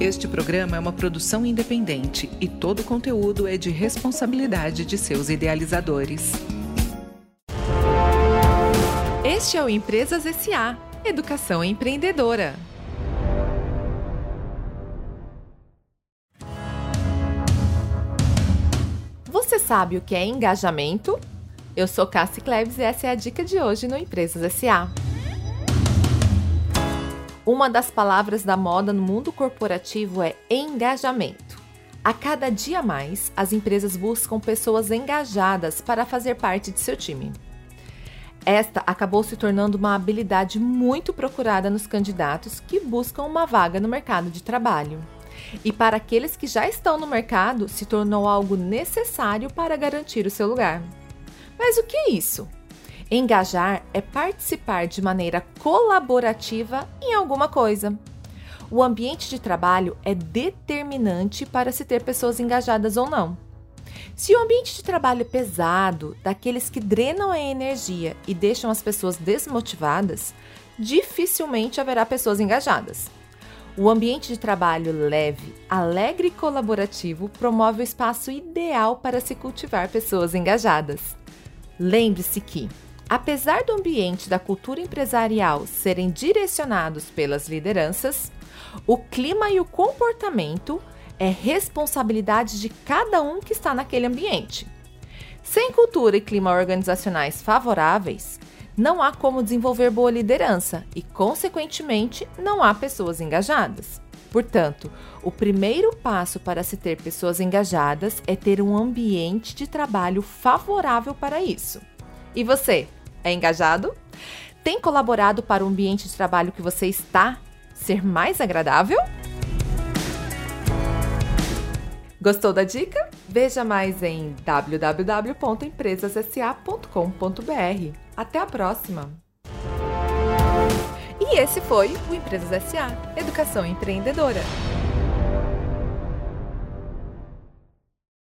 Este programa é uma produção independente e todo o conteúdo é de responsabilidade de seus idealizadores. Este é o Empresas SA Educação Empreendedora. Você sabe o que é engajamento? Eu sou Cassie Klebs e essa é a dica de hoje no Empresas SA. Uma das palavras da moda no mundo corporativo é engajamento. A cada dia mais, as empresas buscam pessoas engajadas para fazer parte de seu time. Esta acabou se tornando uma habilidade muito procurada nos candidatos que buscam uma vaga no mercado de trabalho. E para aqueles que já estão no mercado, se tornou algo necessário para garantir o seu lugar. Mas o que é isso? Engajar é participar de maneira colaborativa em alguma coisa. O ambiente de trabalho é determinante para se ter pessoas engajadas ou não. Se o ambiente de trabalho é pesado, daqueles que drenam a energia e deixam as pessoas desmotivadas, dificilmente haverá pessoas engajadas. O ambiente de trabalho leve, alegre e colaborativo promove o espaço ideal para se cultivar pessoas engajadas. Lembre-se que Apesar do ambiente da cultura empresarial serem direcionados pelas lideranças, o clima e o comportamento é responsabilidade de cada um que está naquele ambiente. Sem cultura e clima organizacionais favoráveis, não há como desenvolver boa liderança e, consequentemente, não há pessoas engajadas. Portanto, o primeiro passo para se ter pessoas engajadas é ter um ambiente de trabalho favorável para isso. E você? É engajado? Tem colaborado para o ambiente de trabalho que você está ser mais agradável? Gostou da dica? Veja mais em www.empresassa.com.br. Até a próxima! E esse foi o Empresas SA Educação Empreendedora.